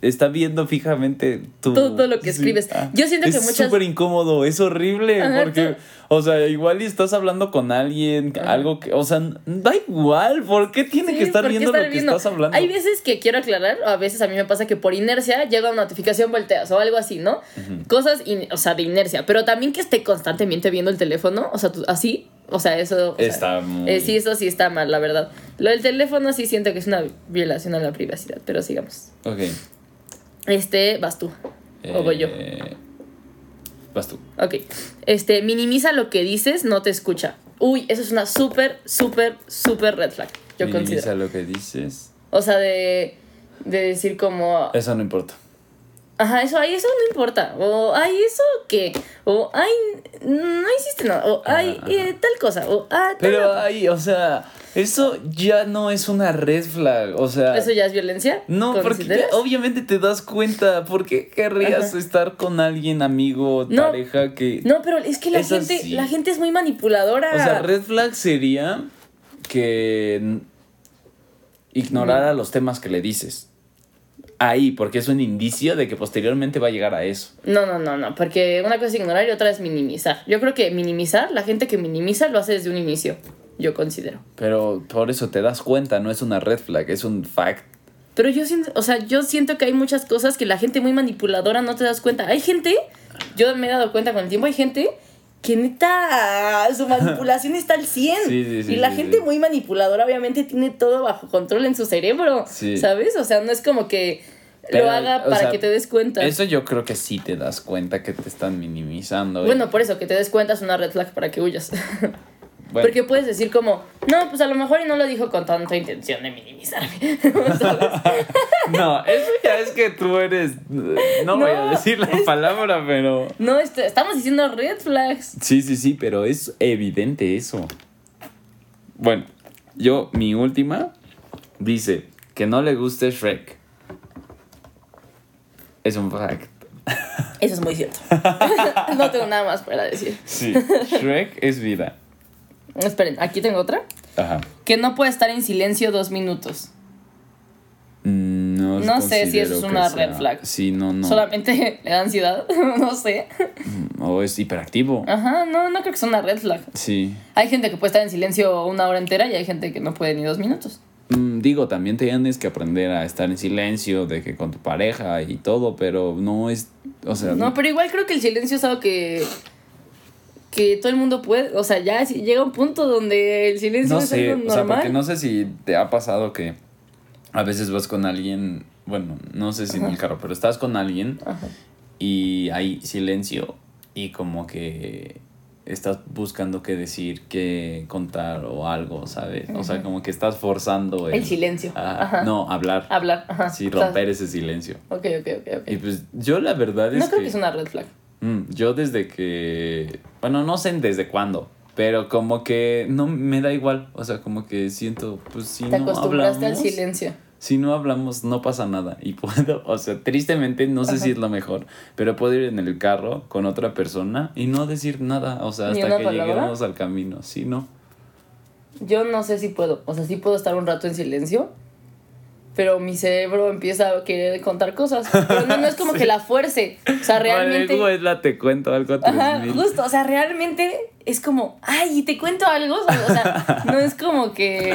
está viendo fijamente tu... Todo lo que escribes. Yo siento que es muchas- súper incómodo, es horrible, Ajá, porque, tú- o sea, igual y estás hablando con alguien, algo que, o sea, da igual, ¿por qué tiene Sí, que estar ¿por qué viendo estar lo que estás hablando? Hay veces que quiero aclarar, o a veces a mí me pasa que por inercia llega una notificación, volteas o algo así, ¿no? Cosas, in- o sea, de inercia, pero también que esté constantemente viendo el teléfono, o sea, tú- así, o sea, eso... o sea, Está muy- eh, sí, eso sí está mal, la verdad. Lo del teléfono sí siento que es una violación a la privacidad, pero sigamos. Ok. Este, vas tú. O voy yo. Eh, Vas tú. Ok. Este, minimiza lo que dices, no te escucha. Uy, eso es una súper, súper, súper red flag, yo Minimiza considero. lo que dices. O sea, de, de decir como... Eso no importa. Ajá, eso, ay, eso no importa. O, ay, eso qué. O, ay, no hiciste nada. O, ay, Ajá, eh, tal cosa. O, ah, tal Pero ay, o sea, eso ya no es una red flag. O sea. ¿Eso ya es violencia? No, porque obviamente te das cuenta. ¿Por qué querrías Ajá. estar con alguien, amigo, No. pareja que. No, pero es que la Es gente, así. la gente es muy manipuladora. O sea, red flag sería que ignorara los temas que le dices. Ahí, porque es un indicio de que posteriormente va a llegar a eso. No, no, no, no, porque una cosa es ignorar y otra es minimizar. Yo creo que minimizar, la gente que minimiza lo hace desde un inicio, yo considero. Pero por eso te das cuenta, no es una red flag, es un fact. Pero yo siento, o sea, yo siento que hay muchas cosas que la gente muy manipuladora no te das cuenta. Hay gente, yo me he dado cuenta con el tiempo, hay gente que neta su manipulación está al 100. Sí, sí, sí, y la gente muy manipuladora obviamente tiene todo bajo control en su cerebro, Sí. ¿sabes? O sea, no es como que Pero, lo haga para sea, que te des cuenta. Eso yo creo que sí te das cuenta que te están minimizando. Bueno, por eso que te des cuenta es una red flag para que huyas. Bueno, Porque puedes decir como, no, pues a lo mejor y no lo dijo con tanta intención de minimizarme. No, eso ya es que tú eres. No, voy a decir la es- palabra, pero. No, est- estamos diciendo red flags. Sí, sí, sí, pero es evidente eso. Bueno, yo, mi última, dice que no le guste Shrek. Es un fact. Eso es muy cierto. no tengo nada más para decir. Sí, Shrek es vida. Esperen, aquí tengo otra. Ajá. Que no puede estar en silencio dos minutos. Mm, No, No sé si eso es una red flag. Sí, no, no. Solamente le da ansiedad. no sé. O es hiperactivo. Ajá, no, no creo que sea una red flag. Sí. Hay gente que puede estar en silencio una hora entera y hay gente que no puede ni dos minutos. Mm, Digo, también tienes que aprender a estar en silencio, de que con tu pareja y todo, pero no es, o sea, No, pero igual creo que el silencio es algo que. Que todo el mundo puede. O sea, ya si llega un punto donde el silencio no es sé, algo o sea, normal. porque no sé si te ha pasado que a veces vas con alguien, bueno, no sé si en el carro, pero estás con alguien Ajá. y hay silencio y como que estás buscando qué decir, qué contar o algo, ¿sabes? O sea, como que estás forzando El silencio. Ah, Ajá. no, hablar. Hablar. Ajá. Sí, O sea, romper ese silencio. Ok, ok, ok, ok. Y pues yo la verdad es No creo que... que es una red flag. Mm, yo desde que... Bueno, no sé desde cuándo, pero como que no me da igual. O sea, como que siento, pues si Te no acostumbraste hablamos... al silencio. Si no hablamos, no pasa nada. Y puedo, o sea, tristemente, no sé Ajá. si es lo mejor, pero puedo ir en el carro con otra persona y no decir nada. O sea, ¿Ni hasta que palabra? lleguemos al camino. Sí, no. Yo no sé si puedo. O sea, sí puedo estar un rato en silencio. Pero mi cerebro empieza a querer contar cosas. Pero no, no es como que la fuerce. O sea, realmente. Vale, Güela, te cuento algo Ajá, 3000. justo, o sea, realmente es como, ay, te cuento algo, o sea, no es como que,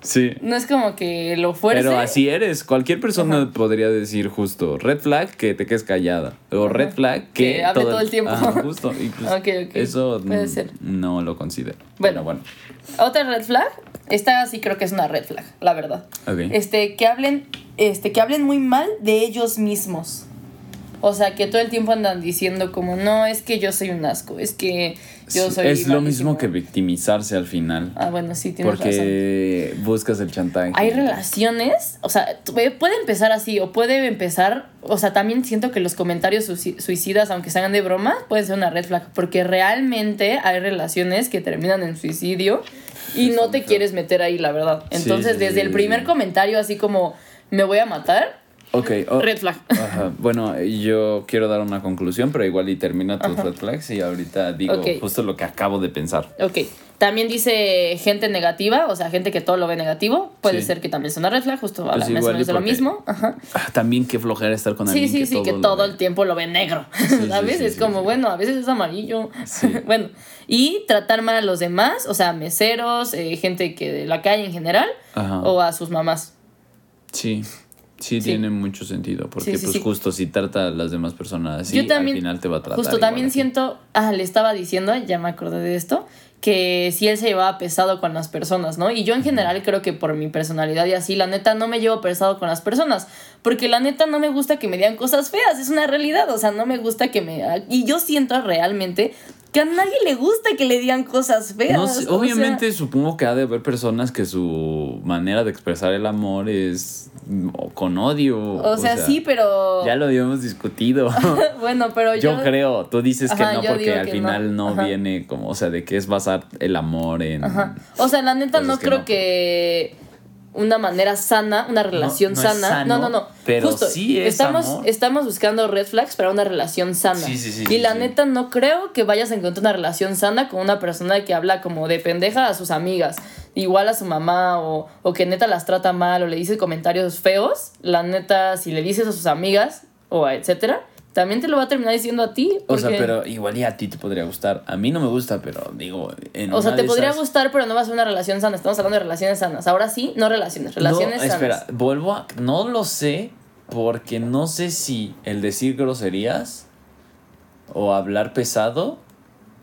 Sí. No es como que lo fuerce. Pero así eres. Cualquier persona podría decir justo red flag que te quedes callada. O red flag que, Que hable todo el tiempo. Justo. Y pues. Eso Puede ser. no lo considero. Bueno. bueno. Otra red flag, esta sí creo que es una red flag, la verdad. Este, que hablen, este, que hablen muy mal de ellos mismos. O sea, que todo el tiempo andan diciendo como, no, es que yo soy un asco, es que yo soy es lo malísimo". mismo que victimizarse al final. Ah, bueno, sí, tienes razón. porque buscas el chantaje. Hay relaciones, o sea, puede empezar así o puede empezar, o sea, también siento que los comentarios suici- suicidas, aunque sean de broma, pueden ser una red flag, porque realmente hay relaciones que terminan en suicidio y no te quieres meter ahí, la verdad. Entonces, sí, desde sí, el primer comentario, así como, me voy a matar, Ok. oh, red flag. Ajá. Bueno, yo quiero dar una conclusión, pero igual y termina tus red flags y ahorita digo justo lo que acabo de pensar. Ok. También dice gente negativa, o sea, gente que todo lo ve negativo. Puede Sí. ser que también sea una red flag, justo Pues habla más o igual y menos de lo mismo. Ajá. Ah, también qué flojera estar con Sí, alguien sí, que sí, todo que todo ve. el tiempo lo ve negro. sí, ¿Sabes? sí, es sí, como, sí. bueno, a veces es amarillo. Sí. bueno, y tratar mal a los demás, o sea, meseros, eh, gente que de la calle en general, Ajá. o a sus mamás. Sí. Sí, Sí. tiene mucho sentido, porque Sí, sí, pues justo si trata a las demás personas así, Yo también, al final te va a tratar justo también siento, ah, le estaba diciendo, ya me acordé de esto, que si él se llevaba pesado con las personas, ¿no? Y yo en general creo que por mi personalidad y así, la neta no me llevo pesado con las personas, porque la neta no me gusta que me digan cosas feas, es una realidad, o sea, no me gusta que me... Y yo siento realmente que a nadie le gusta que le digan cosas feas. No sé, sea, obviamente supongo que ha de haber personas que su manera de expresar el amor es mm, con odio. o sea, sí, pero... Ya lo habíamos discutido. bueno, pero yo... Yo creo, tú dices que no porque al final no, viene como, o sea, de qué es basar el amor en... Ajá. O sea, la neta no que creo no. que una manera sana, una relación no sana. sano, no, no, no. pero Justo, sí es estamos, amor. estamos buscando red flags para una relación sana. Sí, sí, sí, y la neta no creo que vayas a encontrar una relación sana con una persona que habla como de pendeja a sus amigas, igual a su mamá, o, o que neta las trata mal, o le dice comentarios feos. La neta, si le dices a sus amigas, o a etcétera, también te lo va a terminar diciendo a ti. O sea, pero igual y a ti te podría gustar. A mí no me gusta, pero digo, en O sea, te podría esas- gustar, pero no va a ser una relación sana. Estamos hablando de relaciones sanas. Ahora sí, no relaciones, relaciones no, sanas. espera, vuelvo a... No lo sé porque no sé si el decir groserías o hablar pesado...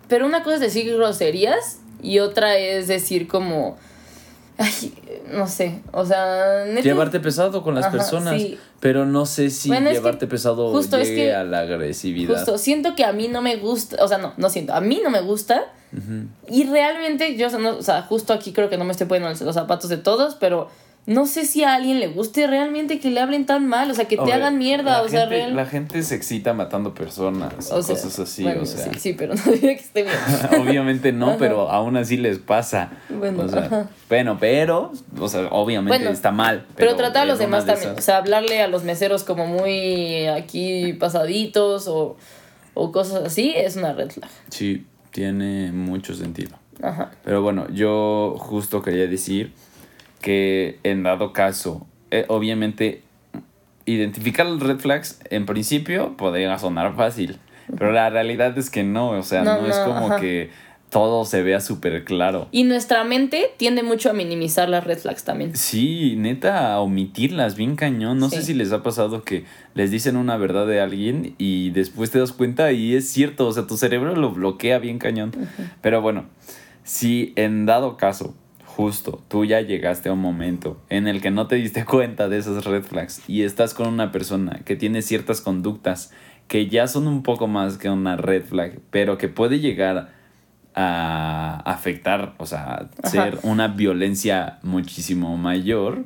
Pero una cosa es decir groserías y otra es decir como... Ay, no sé. O sea, neta- Llevarte pesado con las Ajá, personas, sí. pero no sé si Bueno, es que llevarte pesado justo es llegue que- a la agresividad. Justo, siento que a mí no me gusta, o sea, no, no siento, a mí no me gusta. Y realmente, yo, o sea, no- o sea, justo aquí creo que no me estoy poniendo los zapatos de todos, pero no sé si a alguien le guste realmente que le hablen tan mal, o sea, que te hagan mierda, o sea, gente- real. La gente se excita matando personas, o sea, cosas así, bueno, o sea. Sí, sí, pero no diría que esté bien. obviamente no, Ajá. pero aún así les pasa. Bueno, O sea, ajá. bueno, pero, o sea, obviamente Bueno, está mal. Pero, tratar a los demás de también. esas- O sea, hablarle a los meseros como muy aquí pasaditos o, o cosas así es una red flag. Sí, tiene mucho sentido. Ajá. Pero bueno, yo justo quería decir que en dado caso, eh, obviamente, identificar los red flags en principio podría sonar fácil, pero la realidad es que no, o sea, no, No, es como ajá. que todo se vea súper claro. Y nuestra mente tiende mucho a minimizar las red flags también. Sí, neta, a omitirlas, bien cañón. No sé si les ha pasado que les dicen una verdad de alguien y después te das cuenta y es cierto, o sea, tu cerebro lo bloquea bien cañón. Pero bueno, si en dado caso, justo, tú ya llegaste a un momento en el que no te diste cuenta de esas red flags y estás con una persona que tiene ciertas conductas que ya son un poco más que una red flag, pero que puede llegar a afectar, o sea, ser una violencia muchísimo mayor,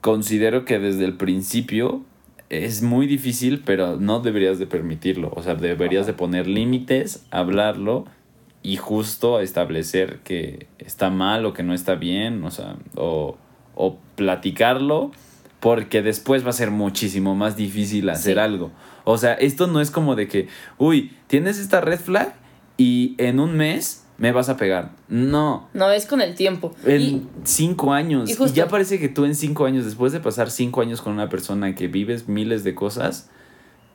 considero que desde el principio es muy difícil, pero no deberías de permitirlo, o sea, deberías de poner límites, hablarlo y justo establecer que está mal o que no está bien, o sea, o, o platicarlo, porque después va a ser muchísimo más difícil hacer Sí. algo. O sea, esto no es como de que, uy, tienes esta red flag y en un mes me vas a pegar. No. No, es con el tiempo. En Y cinco años. y ya parece que tú en cinco años, después de pasar cinco años con una persona que vives miles de cosas,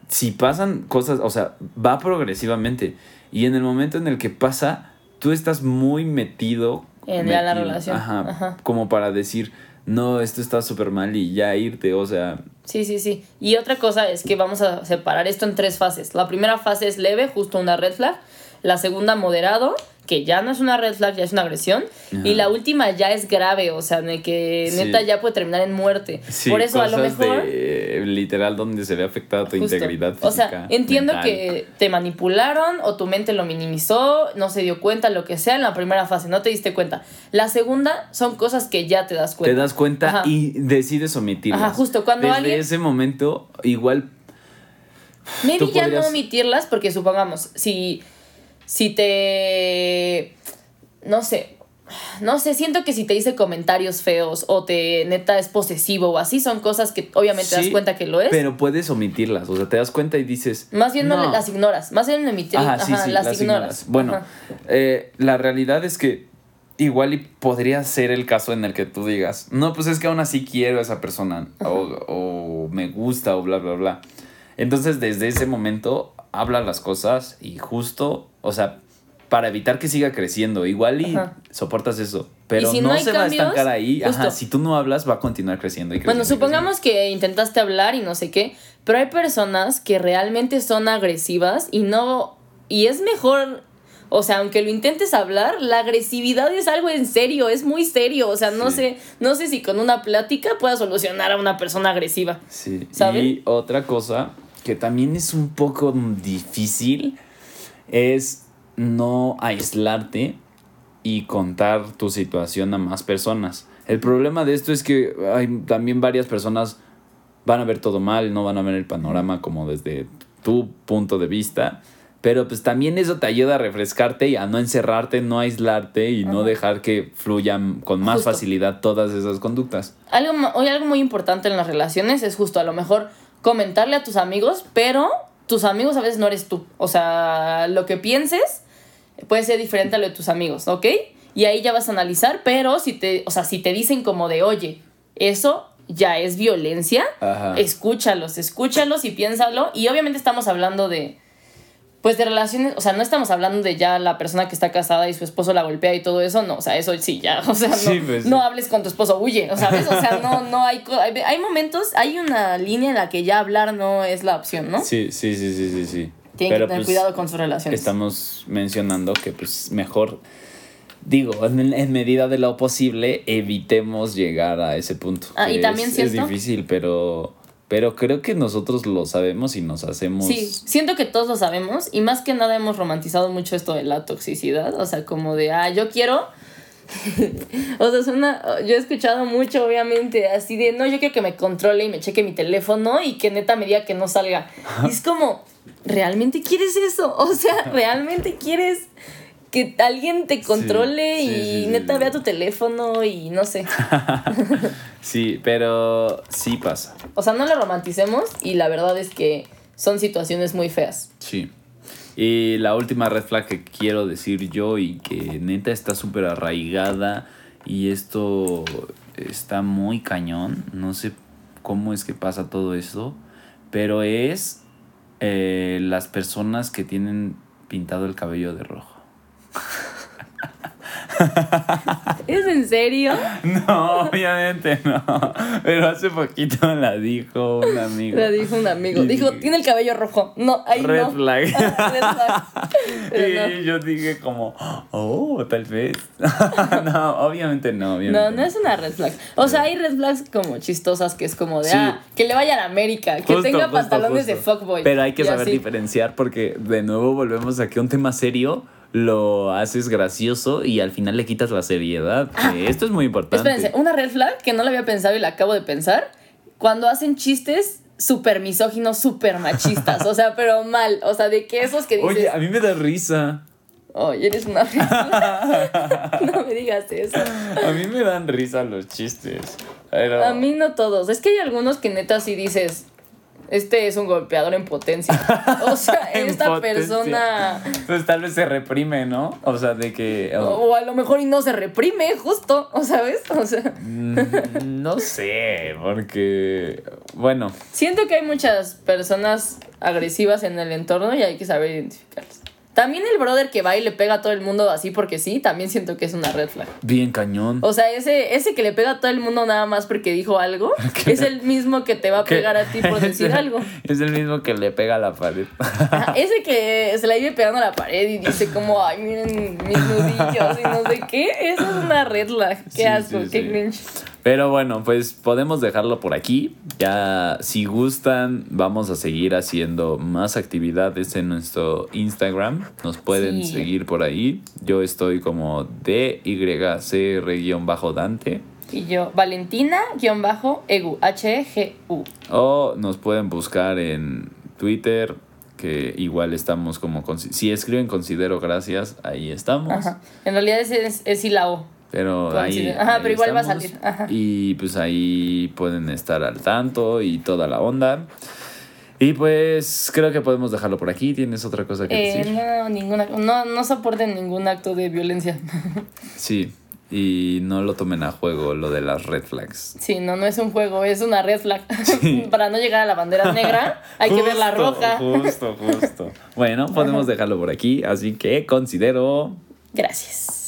si pasan cosas, o sea, va progresivamente. Y en el momento en el que pasa, tú estás muy metido En la relación. Ajá, Ajá. Como para decir, no, esto está súper mal y ya irte, o sea, Sí, sí, sí. Y otra cosa es que vamos a separar esto en tres fases. La primera fase es leve, justo una red flag. La segunda, moderado, que ya no es una red flag, ya es una agresión. Y la última ya es grave, o sea, de que Sí. neta ya puede terminar en muerte. sí, Por eso a lo mejor... de, literal donde se ve afectada tu Justo. integridad física. O sea, entiendo mental. que te manipularon o tu mente lo minimizó, no se dio cuenta, lo que sea, en la primera fase, no te diste cuenta. La segunda son cosas que ya te das cuenta. Te das cuenta Ajá. y decides omitirlas. Ajá, justo, cuando Desde alguien- ese momento, igual Maybe ya podrías- no omitirlas porque supongamos, si, si te... No sé. No sé, siento que si te dice comentarios feos o te neta es posesivo o así, son cosas que obviamente te das cuenta que lo es. Pero puedes omitirlas, o sea, te das cuenta y dices... más bien no. "No". las ignoras, más bien emitir, Ajá, ajá, sí, sí, las, las, ignoras. ignoras. Bueno, eh, la realidad es que igual y podría ser el caso en el que tú digas, no, pues es que aún así quiero a esa persona, o, o me gusta, o bla, bla, bla. Entonces, desde ese momento, habla las cosas y justo, o sea, para evitar que siga creciendo, igual y Ajá. soportas eso. Pero si no, se va a estancar ahí. Ajá, si tú no hablas, va a continuar creciendo y creciendo. Bueno, y creciendo. supongamos que intentaste hablar y no sé qué, pero hay personas que realmente son agresivas y no... Y es mejor, o sea, aunque lo intentes hablar, la agresividad es algo en serio, es muy serio, o sea, no Sí. sé, no sé si con una plática pueda solucionar a una persona agresiva. Sí. ¿Saben? Y otra cosa que también es un poco difícil es no aislarte y contar tu situación a más personas. El problema de esto es que hay también varias personas van a ver todo mal, no van a ver el panorama como desde tu punto de vista. Pero pues también eso te ayuda a refrescarte y a no encerrarte, no aislarte y no dejar que fluyan con más Justo. facilidad todas esas conductas. Algo, algo muy importante en las relaciones es justo a lo mejor comentarle a tus amigos, pero tus amigos a veces no eres tú. O sea, lo que pienses puede ser diferente a lo de tus amigos, ¿ok? Y ahí ya vas a analizar, pero si te, o sea, si te dicen como de, oye, eso ya es violencia, Ajá. escúchalos, escúchalos y piénsalo. Y obviamente estamos hablando de, pues de relaciones, o sea, no estamos hablando de ya la persona que está casada y su esposo la golpea y todo eso, no, o sea, eso sí, ya, o sea, no, Sí, pues, sí. no hables con tu esposo, huye, o ¿sabes? O sea, no, no hay, hay, hay momentos, hay una línea en la que ya hablar no es la opción, ¿no? Sí, sí, sí, sí, sí, sí. Tienen Pero, que tener pues, cuidado con sus relaciones. Estamos mencionando que pues mejor, digo, en, en medida de lo posible, evitemos llegar a ese punto. Ah, y que también es, es siento- difícil, pero, pero creo que nosotros lo sabemos y nos hacemos... Sí, siento que todos lo sabemos y más que nada hemos romantizado mucho esto de la toxicidad, o sea, como de, ah, yo quiero... o sea, es una, yo he escuchado mucho, obviamente, así de, no, yo quiero que me controle y me cheque mi teléfono y que neta me diga que no salga. Y es como, ¿realmente quieres eso? O sea, ¿realmente quieres que alguien te controle sí, y sí, neta vea tu teléfono y no sé? Sí, pero sí pasa. O sea, no lo romanticemos y la verdad es que son situaciones muy feas. Sí. Y la última red flag que quiero decir yo y que neta está súper arraigada y esto está muy cañón, no sé cómo es que pasa todo eso, pero es eh, las personas que tienen pintado el cabello de rojo. ¿Es en serio? No, obviamente no, pero hace poquito la dijo un amigo. Le dijo un amigo. Dijo, dije, tiene el cabello rojo. No, ahí Red no. flag. Red flag. Pero no. Y yo dije como, oh, tal vez. no, obviamente no, obviamente. No, no es una red flag. O sea, hay red flags como chistosas que es como de, Sí. ah, que le vaya a la América, que Justo, tenga justo, pantalones de fuckboy. Pero hay que saber así. diferenciar porque de nuevo volvemos a que un tema serio lo haces gracioso y al final le quitas la seriedad. que esto es muy importante. Espérense, una red flag que no lo había pensado y la acabo de pensar, cuando hacen chistes súper misóginos, súper machistas, o sea, pero mal, o sea, de que esos que dices, Oye, a mí me da risa. oye, eres una flag. no me digas eso. A mí me dan risa los chistes. Pero... A mí no todos. Es que hay algunos que neta sí dices, este es un golpeador en potencia. O sea, esta persona... Pues tal vez se reprime, ¿no? O sea, de que... O, o a lo mejor y no se reprime, justo, ¿o sabes? O sea, Mm, No sé, porque... Bueno, siento que hay muchas personas agresivas en el entorno y hay que saber identificarlas. También el brother que va y le pega a todo el mundo así porque sí, también siento que es una red flag. Bien cañón. O sea, ese, ese que le pega a todo el mundo nada más porque dijo algo, es el mismo que te va a ¿Qué? pegar a ti por decir algo. Es el mismo que le pega a la pared. Ajá, ese que se la vive pegando a la pared y dice como, ay, miren mis nudillos y no sé qué. Eso es una red flag. Qué Sí, asco, sí, qué sí. cringe. Pero bueno, pues podemos dejarlo por aquí. Ya, si gustan, vamos a seguir haciendo más actividades en nuestro Instagram. Nos pueden Sí. seguir por ahí. Yo estoy como DYCR-Dante. Y yo, Valentina-Egu, H-E-G-U. O nos pueden buscar en Twitter, que igual estamos como... Si escriben considero gracias, ahí estamos. Ajá. En realidad es, es y la O. Pero ahí, Ajá, ahí pero igual va a salir. Ajá. Y pues ahí pueden estar al tanto y toda la onda. Y pues creo que podemos dejarlo por aquí. ¿Tienes otra cosa que Eh, decir? no, ninguna, no, no soporten ningún acto de violencia. Sí. Y no lo tomen a juego lo de las red flags. Sí, no, no es un juego, es una red flag. Para no llegar a la bandera negra, hay que ver la Justo, roja. Justo, justo. bueno, podemos dejarlo por aquí. Así que considero... Gracias.